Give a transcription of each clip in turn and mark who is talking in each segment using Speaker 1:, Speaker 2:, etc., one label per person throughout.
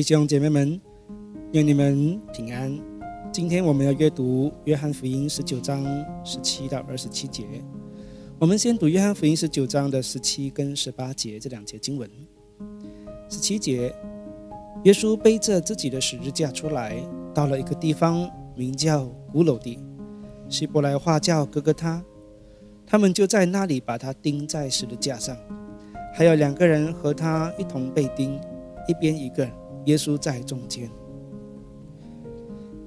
Speaker 1: 弟兄姐妹们，愿你们平安。今天我们要阅读《约翰福音》十九章十七到二十七节。我们先读《约翰福音》十九章的十七跟十八节这两节经文。十七节，耶稣背着自己的十字架出来，到了一个地方，名叫古楼地，希伯来话叫哥哥他。他们就在那里把他钉在十字架上，还有两个人和他一同被钉，一边一个。耶稣在中间。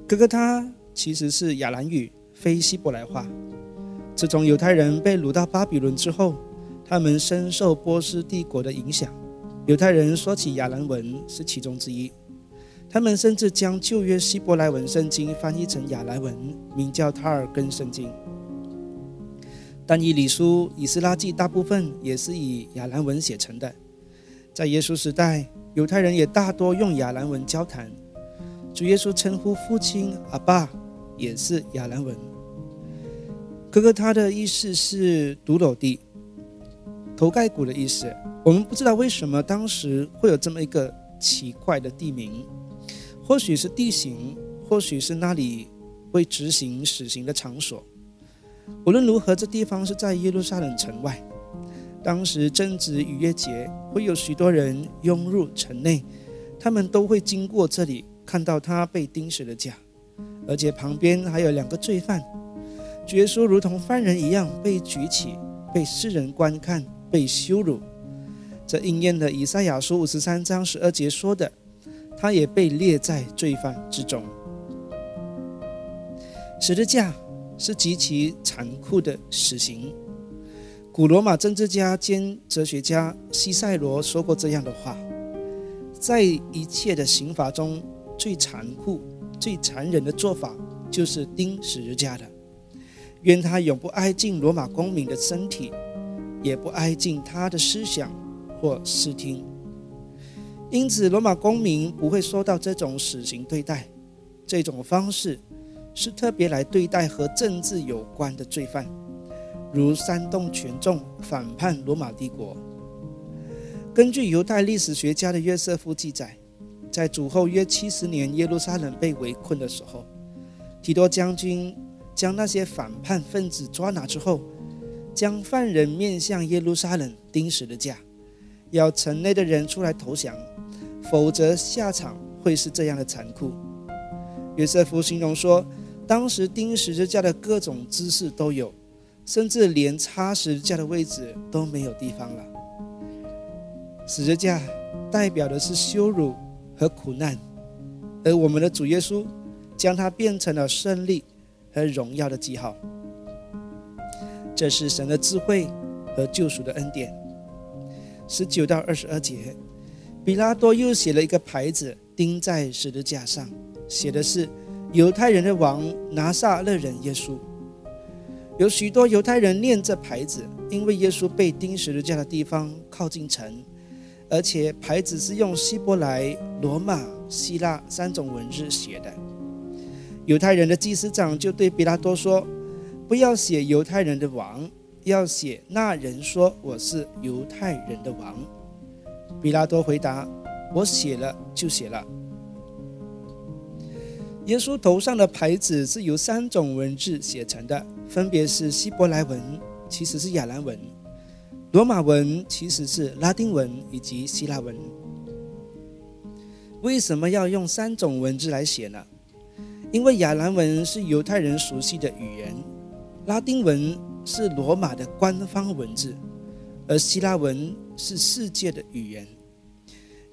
Speaker 1: 哥哥他其实是亚兰语，非希伯来话。自从犹太人被掳到巴比伦之后，他们深受波斯帝国的影响。犹太人说起亚兰文是其中之一。他们甚至将旧约希伯来文圣经翻译成亚兰文，名叫塔尔根圣经。但以理书、以斯拉记大部分也是以亚兰文写成的。在耶稣时代。犹太人也大多用亚兰文交谈。主耶稣称呼父亲阿爸，也是亚兰文。哥哥他的意思是独楼地，头盖骨的意思。我们不知道为什么当时会有这么一个奇怪的地名，或许是地形，或许是那里会执行死刑的场所。无论如何，这地方是在耶路撒冷城外。当时正值逾越节，会有许多人涌入城内，他们都会经过这里，看到他被钉死的架，而且旁边还有两个罪犯，耶稣如同犯人一样被举起，被世人观看，被羞辱。这应验了以赛亚书五十三章十二节说的，他也被列在罪犯之中。十字架是极其残酷的死刑。古罗马政治家兼哲学家西塞罗说过这样的话：“在一切的刑罚中最残酷、最残忍的做法，就是钉十字架的。愿他永不挨近罗马公民的身体，也不挨近他的思想或视听。因此，罗马公民不会受到这种死刑对待。这种方式是特别来对待和政治有关的罪犯。”如煽动群众反叛罗马帝国。根据犹太历史学家的约瑟夫记载，在主后约七十年，耶路撒冷被围困的时候，提多将军将那些反叛分子抓拿之后，将犯人面向耶路撒冷钉死的架，要城内的人出来投降，否则下场会是这样的残酷。约瑟夫形容说，当时钉十字架的各种姿势都有。甚至连插十字架的位置都没有地方了。十字架代表的是羞辱和苦难，而我们的主耶稣将它变成了胜利和荣耀的记号。这是神的智慧和救赎的恩典。十九到二十二节，比拉多又写了一个牌子钉在十字架上，写的是“犹太人的王拿撒勒人耶稣”。有许多犹太人念这牌子，因为耶稣被钉十字架的地方靠近城，而且牌子是用希伯来、罗马、希腊三种文字写的。犹太人的祭司长就对比拉多说：“不要写犹太人的王，要写那人说我是犹太人的王。”比拉多回答：“我写了就写了。”耶稣头上的牌子是由三种文字写成的。分别是希伯来文，其实是亚兰文；罗马文其实是拉丁文以及希腊文。为什么要用三种文字来写呢？因为亚兰文是犹太人熟悉的语言，拉丁文是罗马的官方文字，而希腊文是世界的语言。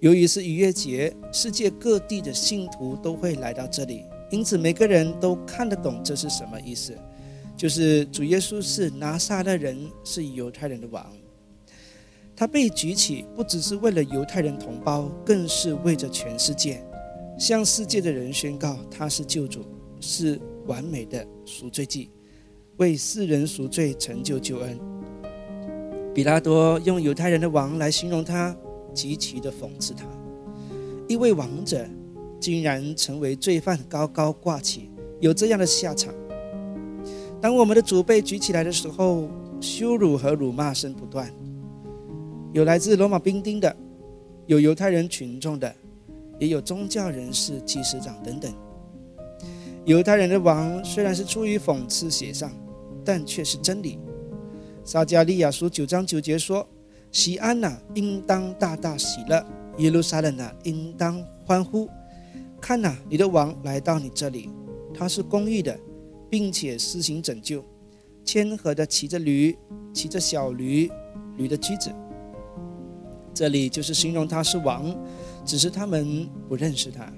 Speaker 1: 由于是逾越节，世界各地的信徒都会来到这里，因此每个人都看得懂这是什么意思。就是主耶稣是拿撒勒人，是犹太人的王。他被举起，不只是为了犹太人同胞，更是为着全世界，向世界的人宣告他是救主，是完美的赎罪祭，为世人赎罪，成就救恩。比拉多用犹太人的王来形容他，极其的讽刺他。一位王者竟然成为罪犯，高高挂起，有这样的下场。当我们的主被举起来的时候，羞辱和辱骂声不断，有来自罗马兵丁的，有犹太人群众的，也有宗教人士、祭司长等等。犹太人的王虽然是出于讽刺写上，但却是真理。撒加利亚书九章九节说：“西安呐，应当大大喜乐；耶路撒冷呐，应当欢呼。看呐，你的王来到你这里，他是公义的，并且施行拯救，谦和的骑着驴，骑着小驴，驴的驹子。这里就是形容他是王，只是他们不认识他。”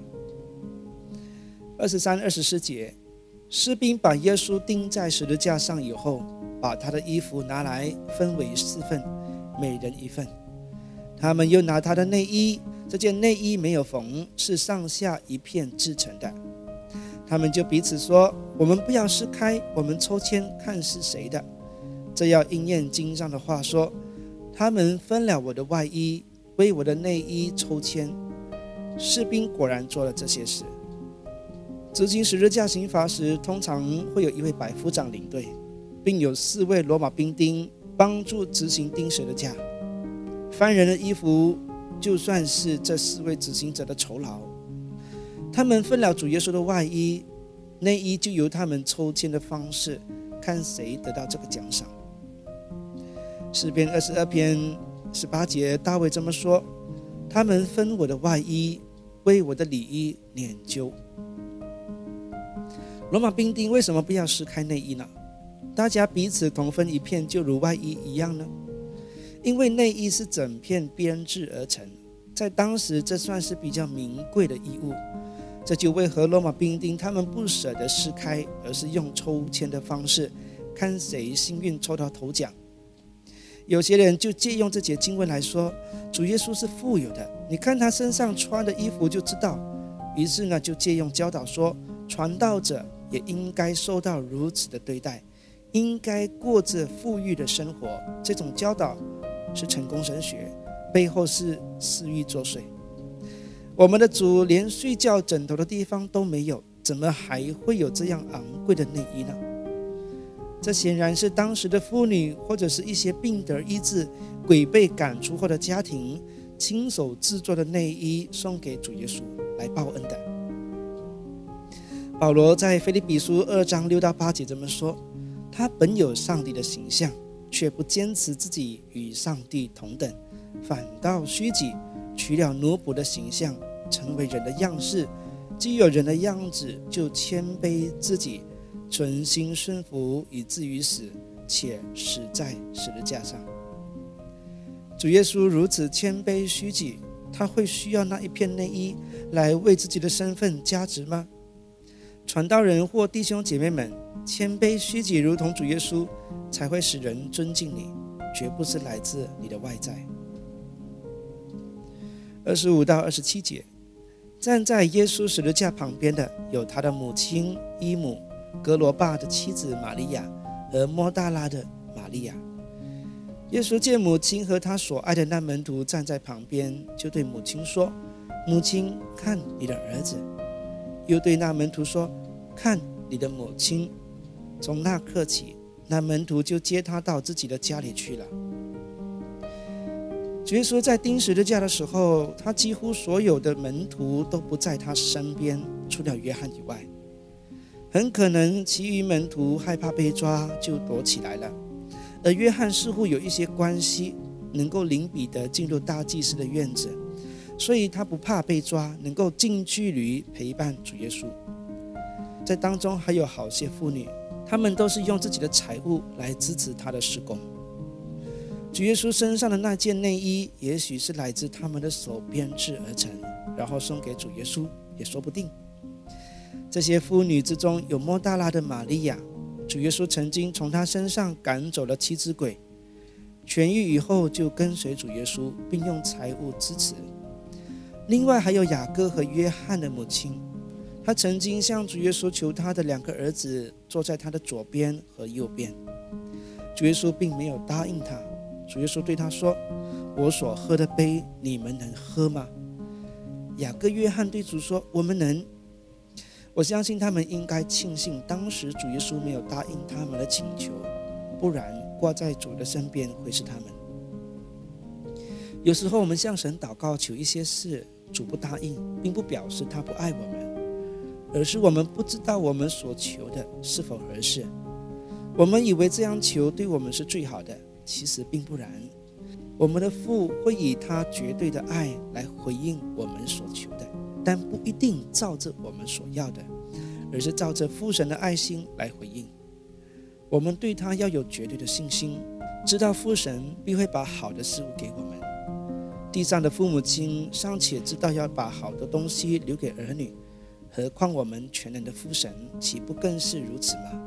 Speaker 1: 二十三、二十四节，士兵把耶稣钉在十字架上以后，把他的衣服拿来分为四份，每人一份。他们又拿他的内衣，这件内衣没有缝，是上下一片制成的。他们就彼此说：“我们不要撕开，我们抽签看是谁的。”这要应验经上的话说：“他们分了我的外衣，为我的内衣抽签。”士兵果然做了这些事。执行十字架刑罚时，通常会有一位百夫长领队，并有四位罗马兵丁帮助执行钉十的架。犯人的衣服就算是这四位执行者的酬劳。他们分了主耶稣的外衣，内衣就由他们抽签的方式，看谁得到这个奖赏。诗篇二十二篇十八节，大卫这么说：“他们分我的外衣，为我的里衣捻揪。”罗马兵丁为什么不要撕开内衣呢？大家彼此同分一片，就如外衣一样呢？因为内衣是整片编制而成，在当时这算是比较名贵的衣物。这就为何罗马兵丁他们不舍得撕开，而是用抽签的方式，看谁幸运抽到头奖。有些人就借用这节经文来说，主耶稣是富有的，你看他身上穿的衣服就知道。于是呢，就借用教导说，传道者。也应该受到如此的对待，应该过着富裕的生活。这种教导是成功神学，背后是私欲作祟。我们的主连睡觉枕头的地方都没有，怎么还会有这样昂贵的内衣呢？这显然是当时的妇女或者是一些病得医治、鬼被赶出后的家庭亲手制作的内衣，送给主耶稣来报恩的。保罗在腓立比书二章六到八节这么说：“他本有上帝的形象，却不坚持自己与上帝同等，反倒虚己，取了奴仆的形象，成为人的样式。既有人的样子，就谦卑自己，存心顺服，以至于死，且死在十字架上。主耶稣如此谦卑虚己，他会需要那一片内衣来为自己的身份加值吗？”传道人或弟兄姐妹们，谦卑虚己，如同主耶稣，才会使人尊敬你，绝不是来自你的外在。二十五到二十七节，站在耶稣十字架旁边的有他的母亲伊姆、格罗巴的妻子玛利亚和莫大拉的玛利亚。耶稣见母亲和他所爱的那门徒站在旁边，就对母亲说：“母亲，看你的儿子。”又对那门徒说：“看你的母亲。”从那刻起，那门徒就接他到自己的家里去了。主耶稣在钉十字架的时候，他几乎所有的门徒都不在他身边，除了约翰以外。很可能其余门徒害怕被抓，就躲起来了。而约翰似乎有一些关系，能够领彼得进入大祭司的院子。所以他不怕被抓，能够近距离陪伴主耶稣。在当中还有好些妇女，他们都是用自己的财物来支持他的施工。主耶稣身上的那件内衣，也许是来自他们的手编制而成，然后送给主耶稣，也说不定。这些妇女之中有莫大拉的玛利亚，主耶稣曾经从她身上赶走了七只鬼，痊愈以后就跟随主耶稣，并用财物支持。另外还有雅各和约翰的母亲，他曾经向主耶稣求他的两个儿子坐在他的左边和右边，主耶稣并没有答应他。主耶稣对他说：“我所喝的杯，你们能喝吗？”雅各、约翰对主说：“我们能。”我相信他们应该庆幸当时主耶稣没有答应他们的请求，不然挂在主的身边会是他们。有时候我们向神祷告求一些事，主不答应，并不表示他不爱我们，而是我们不知道我们所求的是否合适。我们以为这样求对我们是最好的，其实并不然。我们的父会以他绝对的爱来回应我们所求的，但不一定照着我们所要的，而是照着父神的爱心来回应。我们对他要有绝对的信心，知道父神必会把好的事物给我们。地上的父母亲尚且知道要把好的东西留给儿女，何况我们全能的父神，岂不更是如此吗？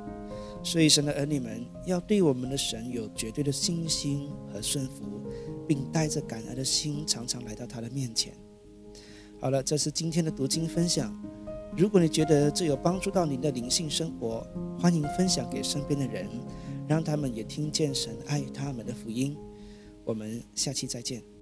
Speaker 1: 所以，神的儿女们要对我们的神有绝对的信心和顺服，并带着感恩的心，常常来到他的面前。好了，这是今天的读经分享。如果你觉得这有帮助到您的灵性生活，欢迎分享给身边的人，让他们也听见神爱他们的福音。我们下期再见。